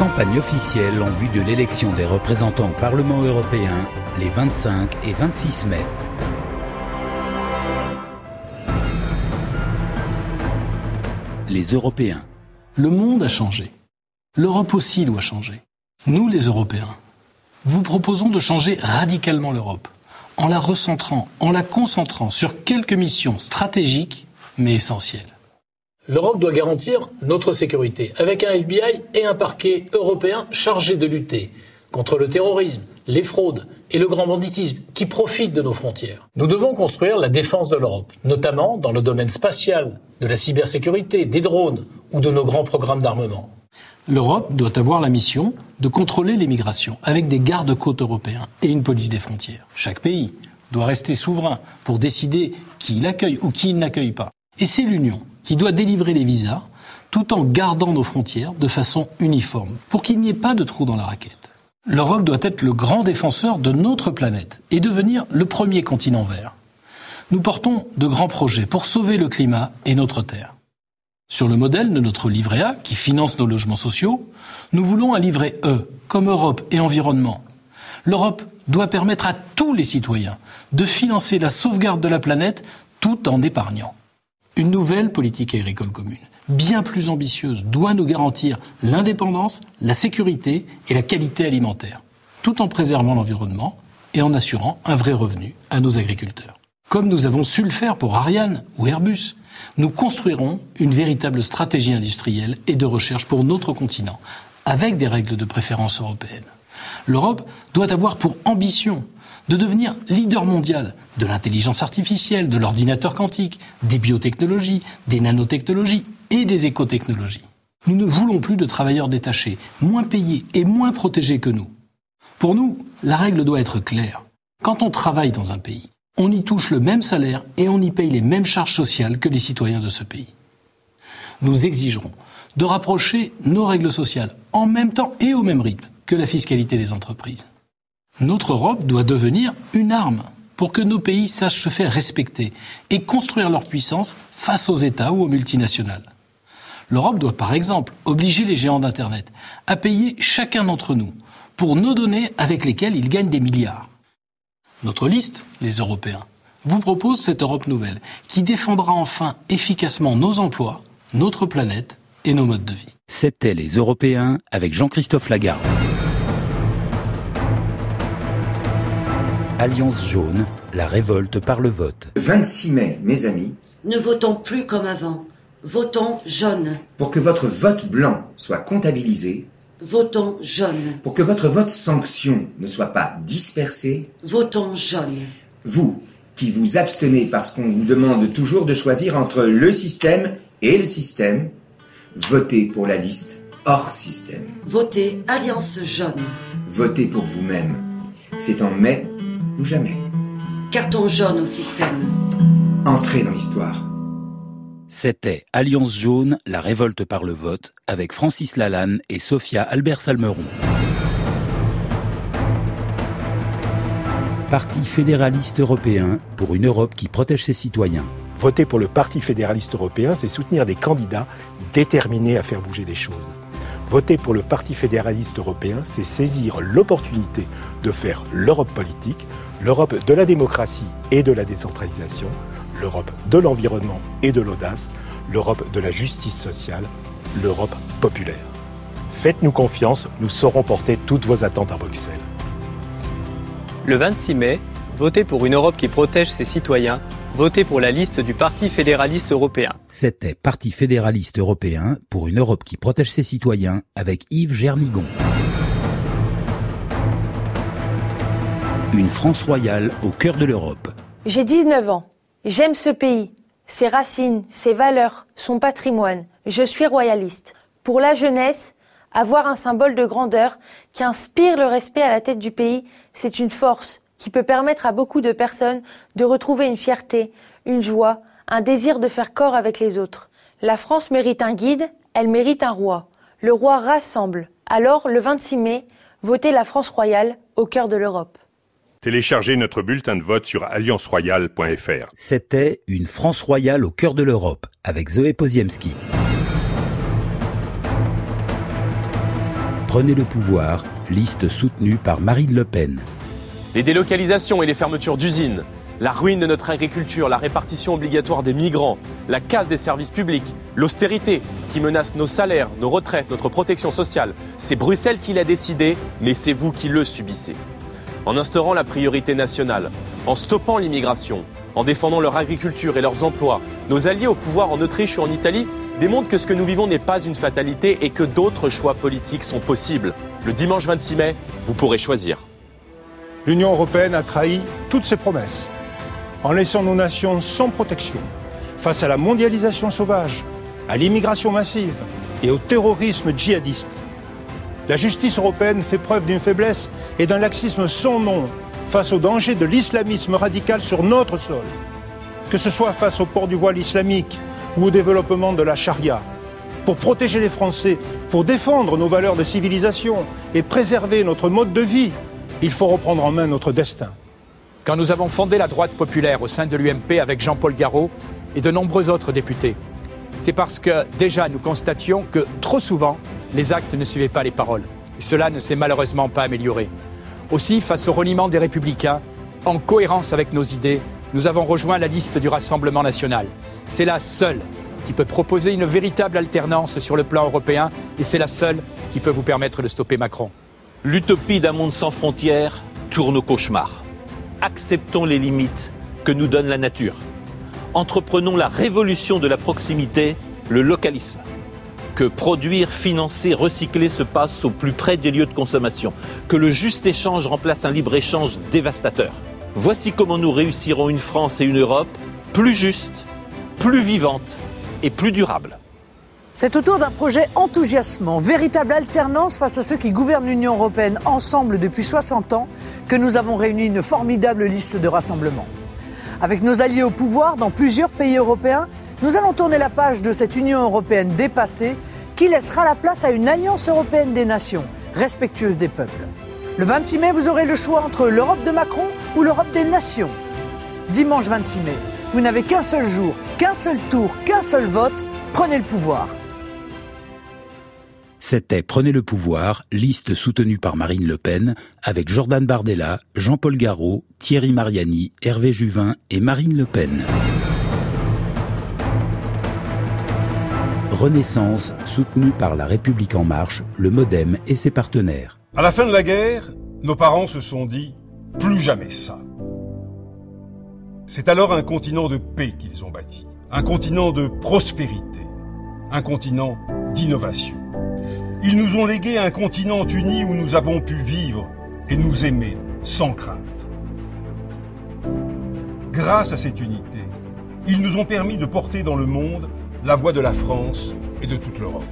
Campagne officielle en vue de l'élection des représentants au Parlement européen les 25 et 26 mai. Les Européens. Le monde a changé. L'Europe aussi doit changer. Nous, les Européens, vous proposons de changer radicalement l'Europe, en la recentrant, en la concentrant sur quelques missions stratégiques mais essentielles. L'Europe doit garantir notre sécurité, avec un FBI et un parquet européen chargé de lutter contre le terrorisme, les fraudes et le grand banditisme qui profitent de nos frontières. Nous devons construire la défense de l'Europe, notamment dans le domaine spatial, de la cybersécurité, des drones ou de nos grands programmes d'armement. L'Europe doit avoir la mission de contrôler l'immigration avec des gardes-côtes européens et une police des frontières. Chaque pays doit rester souverain pour décider qui il accueille ou qui il n'accueille pas. Et c'est l'Union qui doit délivrer les visas tout en gardant nos frontières de façon uniforme pour qu'il n'y ait pas de trou dans la raquette. L'Europe doit être le grand défenseur de notre planète et devenir le premier continent vert. Nous portons de grands projets pour sauver le climat et notre Terre. Sur le modèle de notre livret A, qui finance nos logements sociaux, nous voulons un livret E, comme Europe et environnement. L'Europe doit permettre à tous les citoyens de financer la sauvegarde de la planète tout en épargnant. Une nouvelle politique agricole commune, bien plus ambitieuse, doit nous garantir l'indépendance, la sécurité et la qualité alimentaire, tout en préservant l'environnement et en assurant un vrai revenu à nos agriculteurs. Comme nous avons su le faire pour Ariane ou Airbus, nous construirons une véritable stratégie industrielle et de recherche pour notre continent, avec des règles de préférence européennes. L'Europe doit avoir pour ambition de devenir leader mondial de l'intelligence artificielle, de l'ordinateur quantique, des biotechnologies, des nanotechnologies et des écotechnologies. Nous ne voulons plus de travailleurs détachés, moins payés et moins protégés que nous. Pour nous, la règle doit être claire. Quand on travaille dans un pays, on y touche le même salaire et on y paye les mêmes charges sociales que les citoyens de ce pays. Nous exigerons de rapprocher nos règles sociales en même temps et au même rythme que la fiscalité des entreprises. Notre Europe doit devenir une arme pour que nos pays sachent se faire respecter et construire leur puissance face aux États ou aux multinationales. L'Europe doit par exemple obliger les géants d'Internet à payer chacun d'entre nous pour nos données avec lesquelles ils gagnent des milliards. Notre liste, les Européens, vous propose cette Europe nouvelle qui défendra enfin efficacement nos emplois, notre planète et nos modes de vie. C'était les Européens avec Jean-Christophe Lagarde. Alliance jaune, la révolte par le vote. 26 mai, mes amis. Ne votons plus comme avant. Votons jaune. Pour que votre vote blanc soit comptabilisé, Votons jaune. pour que votre vote sanction ne soit pas dispersé, Votons jaune. vous qui vous abstenez parce qu'on vous demande toujours de choisir entre le système et le système, votez pour la liste hors système. Votez Alliance jaune. Votez pour vous-même. C'est en mai ou jamais. Carton jaune au système. Entrez dans l'histoire. C'était Alliance jaune, la révolte par le vote avec Francis Lalanne et Sophia Albert Salmeron. Parti fédéraliste européen pour une Europe qui protège ses citoyens. Voter pour le Parti fédéraliste européen, c'est soutenir des candidats déterminés à faire bouger les choses. Voter pour le Parti fédéraliste européen, c'est saisir l'opportunité de faire l'Europe politique, l'Europe de la démocratie et de la décentralisation, l'Europe de l'environnement et de l'audace, l'Europe de la justice sociale, l'Europe populaire. Faites-nous confiance, nous saurons porter toutes vos attentes à Bruxelles. Le 26 mai, votez pour une Europe qui protège ses citoyens, votez pour la liste du Parti fédéraliste européen. C'était Parti fédéraliste européen pour une Europe qui protège ses citoyens avec Yves Gernigon. Une France royale au cœur de l'Europe. J'ai 19 ans. J'aime ce pays, ses racines, ses valeurs, son patrimoine. Je suis royaliste. Pour la jeunesse, avoir un symbole de grandeur qui inspire le respect à la tête du pays, c'est une force qui peut permettre à beaucoup de personnes de retrouver une fierté, une joie, un désir de faire corps avec les autres. La France mérite un guide, elle mérite un roi. Le roi rassemble. Alors, le 26 mai, votez la France royale au cœur de l'Europe. Téléchargez notre bulletin de vote sur allianceroyale.fr. C'était une France royale au cœur de l'Europe avec Zoé Poziemski. Prenez le pouvoir, liste soutenue par Marine Le Pen. Les délocalisations et les fermetures d'usines, la ruine de notre agriculture, la répartition obligatoire des migrants, la casse des services publics, l'austérité qui menace nos salaires, nos retraites, notre protection sociale. C'est Bruxelles qui l'a décidé, mais c'est vous qui le subissez. En instaurant la priorité nationale, en stoppant l'immigration, en défendant leur agriculture et leurs emplois, nos alliés au pouvoir en Autriche ou en Italie démontrent que ce que nous vivons n'est pas une fatalité et que d'autres choix politiques sont possibles. Le dimanche 26 mai, vous pourrez choisir. L'Union européenne a trahi toutes ses promesses en laissant nos nations sans protection face à la mondialisation sauvage, à l'immigration massive et au terrorisme djihadiste. La justice européenne fait preuve d'une faiblesse et d'un laxisme sans nom face au danger de l'islamisme radical sur notre sol. Que ce soit face au port du voile islamique ou au développement de la charia. Pour protéger les Français, pour défendre nos valeurs de civilisation et préserver notre mode de vie, il faut reprendre en main notre destin. Quand nous avons fondé la droite populaire au sein de l'UMP avec Jean-Paul Garot et de nombreux autres députés, c'est parce que déjà nous constations que trop souvent, les actes ne suivaient pas les paroles. Et cela ne s'est malheureusement pas amélioré. Aussi, face au reniement des républicains, en cohérence avec nos idées, nous avons rejoint la liste du Rassemblement national. C'est la seule qui peut proposer une véritable alternance sur le plan européen et c'est la seule qui peut vous permettre de stopper Macron. L'utopie d'un monde sans frontières tourne au cauchemar. Acceptons les limites que nous donne la nature. Entreprenons la révolution de la proximité, le localisme. Que produire, financer, recycler se passe au plus près des lieux de consommation. Que le juste échange remplace un libre-échange dévastateur. Voici comment nous réussirons une France et une Europe plus justes, plus vivantes et plus durables. C'est autour d'un projet enthousiasmant, véritable alternance face à ceux qui gouvernent l'Union européenne ensemble depuis 60 ans, que nous avons réuni une formidable liste de rassemblements. Avec nos alliés au pouvoir dans plusieurs pays européens, nous allons tourner la page de cette Union européenne dépassée qui laissera la place à une alliance européenne des nations, respectueuse des peuples. Le 26 mai, vous aurez le choix entre l'Europe de Macron ou l'Europe des nations. Dimanche 26 mai, vous n'avez qu'un seul jour, qu'un seul tour, qu'un seul vote. Prenez le pouvoir. C'était Prenez le pouvoir, liste soutenue par Marine Le Pen, avec Jordan Bardella, Jean-Paul Garot, Thierry Mariani, Hervé Juvin et Marine Le Pen. Renaissance, soutenue par La République En Marche, le Modem et ses partenaires. À la fin de la guerre, nos parents se sont dit plus jamais ça. C'est alors un continent de paix qu'ils ont bâti, un continent de prospérité, un continent d'innovation. Ils nous ont légué un continent uni où nous avons pu vivre et nous aimer sans crainte. Grâce à cette unité, ils nous ont permis de porter dans le monde la voix de la France et de toute l'Europe.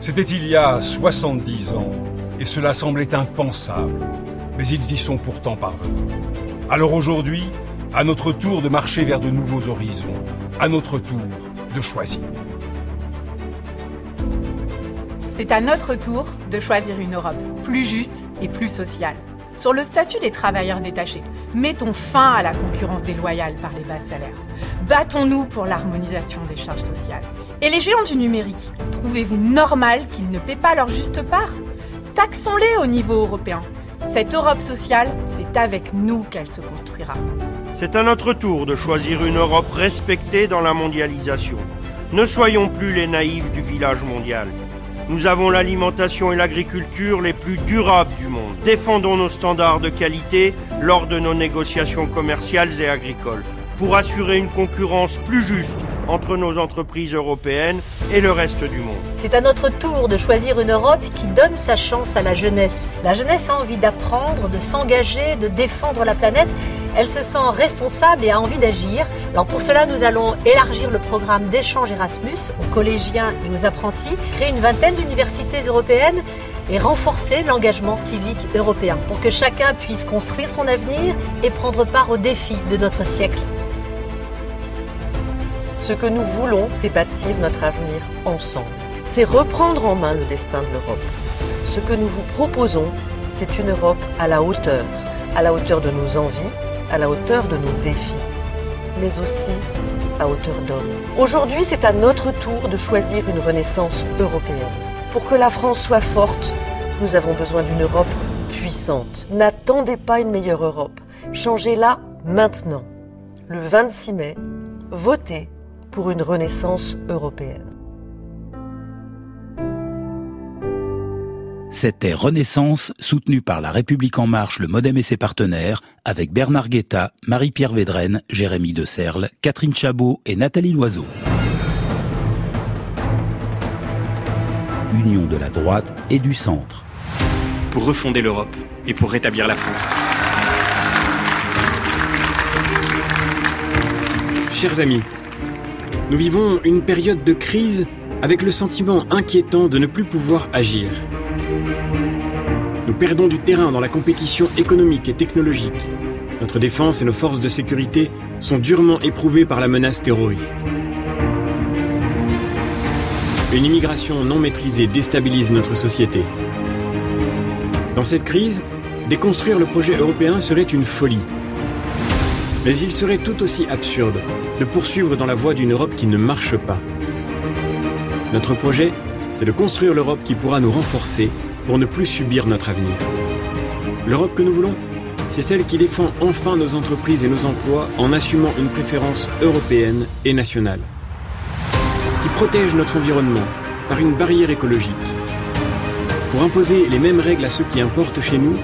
C'était il y a 70 ans et cela semblait impensable, mais ils y sont pourtant parvenus. Alors aujourd'hui, à notre tour de marcher vers de nouveaux horizons, à notre tour de choisir. C'est à notre tour de choisir une Europe plus juste et plus sociale. Sur le statut des travailleurs détachés, mettons fin à la concurrence déloyale par les bas salaires. Battons-nous pour l'harmonisation des charges sociales. Et les géants du numérique, trouvez-vous normal qu'ils ne paient pas leur juste part? Taxons-les au niveau européen. Cette Europe sociale, c'est avec nous qu'elle se construira. C'est à notre tour de choisir une Europe respectée dans la mondialisation. Ne soyons plus les naïfs du village mondial. Nous avons l'alimentation et l'agriculture les plus durables du monde. Défendons nos standards de qualité lors de nos négociations commerciales et agricoles pour assurer une concurrence plus juste entre nos entreprises européennes et le reste du monde. C'est à notre tour de choisir une Europe qui donne sa chance à la jeunesse. La jeunesse a envie d'apprendre, de s'engager, de défendre la planète. Elle se sent responsable et a envie d'agir. Alors pour cela, nous allons élargir le programme d'échange Erasmus aux collégiens et aux apprentis, créer une vingtaine d'universités européennes et renforcer l'engagement civique européen pour que chacun puisse construire son avenir et prendre part aux défis de notre siècle. Ce que nous voulons, c'est bâtir notre avenir ensemble. C'est reprendre en main le destin de l'Europe. Ce que nous vous proposons, c'est une Europe à la hauteur, à la hauteur de nos envies, à la hauteur de nos défis, mais aussi à hauteur d'homme. Aujourd'hui, c'est à notre tour de choisir une renaissance européenne. Pour que la France soit forte, Nous avons besoin d'une Europe puissante. N'attendez pas une meilleure Europe. Changez-la maintenant. Le 26 mai, votez pour une renaissance européenne. C'était Renaissance, soutenue par La République En Marche, le Modem et ses partenaires, avec Bernard Guetta, Marie-Pierre Védrenne, Jérémy De Serle, Catherine Chabot et Nathalie Loiseau. Union de la droite et du centre. Pour refonder l'Europe et pour rétablir la France. Chers amis, nous vivons une période de crise avec le sentiment inquiétant de ne plus pouvoir agir. Nous perdons du terrain dans la compétition économique et technologique. Notre défense et nos forces de sécurité sont durement éprouvées par la menace terroriste. Une immigration non maîtrisée déstabilise notre société. Dans cette crise, déconstruire le projet européen serait une folie. Mais il serait tout aussi absurde de poursuivre dans la voie d'une Europe qui ne marche pas. Notre projet, c'est de construire l'Europe qui pourra nous renforcer pour ne plus subir notre avenir. L'Europe que nous voulons, c'est celle qui défend enfin nos entreprises et nos emplois en assumant une préférence européenne et nationale. Qui protège notre environnement par une barrière écologique. Pour imposer les mêmes règles à ceux qui importent chez nous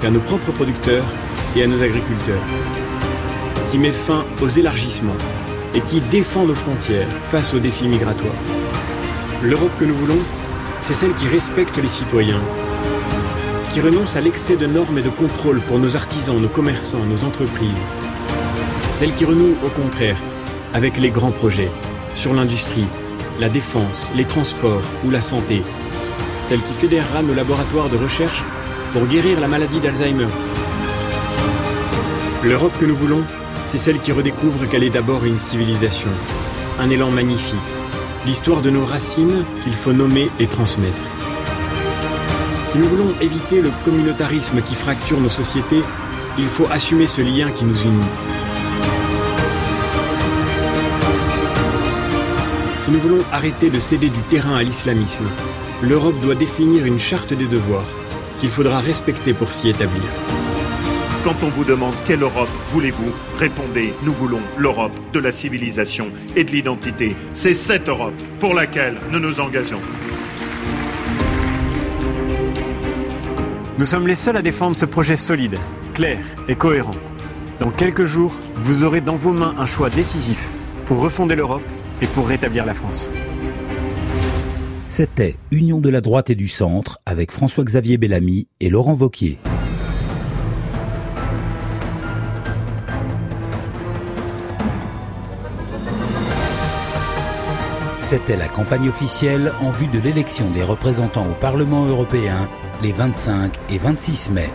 qu'à nos propres producteurs et à nos agriculteurs. Qui met fin aux élargissements et qui défend nos frontières face aux défis migratoires. L'Europe que nous voulons, c'est celle qui respecte les citoyens, qui renonce à l'excès de normes et de contrôle pour nos artisans, nos commerçants, nos entreprises. Celle qui renoue, au contraire, avec les grands projets sur l'industrie, la défense, les transports ou la santé. Celle qui fédérera nos laboratoires de recherche pour guérir la maladie d'Alzheimer. L'Europe que nous voulons, c'est celle qui redécouvre qu'elle est d'abord une civilisation, un élan magnifique, l'histoire de nos racines qu'il faut nommer et transmettre. Si nous voulons éviter le communautarisme qui fracture nos sociétés, il faut assumer ce lien qui nous unit. Si nous voulons arrêter de céder du terrain à l'islamisme, l'Europe doit définir une charte des devoirs qu'il faudra respecter pour s'y établir. Quand on vous demande quelle Europe voulez-vous, répondez nous voulons l'Europe de la civilisation et de l'identité. C'est cette Europe pour laquelle nous nous engageons. Nous sommes les seuls à défendre ce projet solide, clair et cohérent. Dans quelques jours, vous aurez dans vos mains un choix décisif pour refonder l'Europe et pour rétablir la France. C'était Union de la droite et du centre avec François-Xavier Bellamy et Laurent Vauquier. C'était la campagne officielle en vue de l'élection des représentants au Parlement européen les 25 et 26 mai.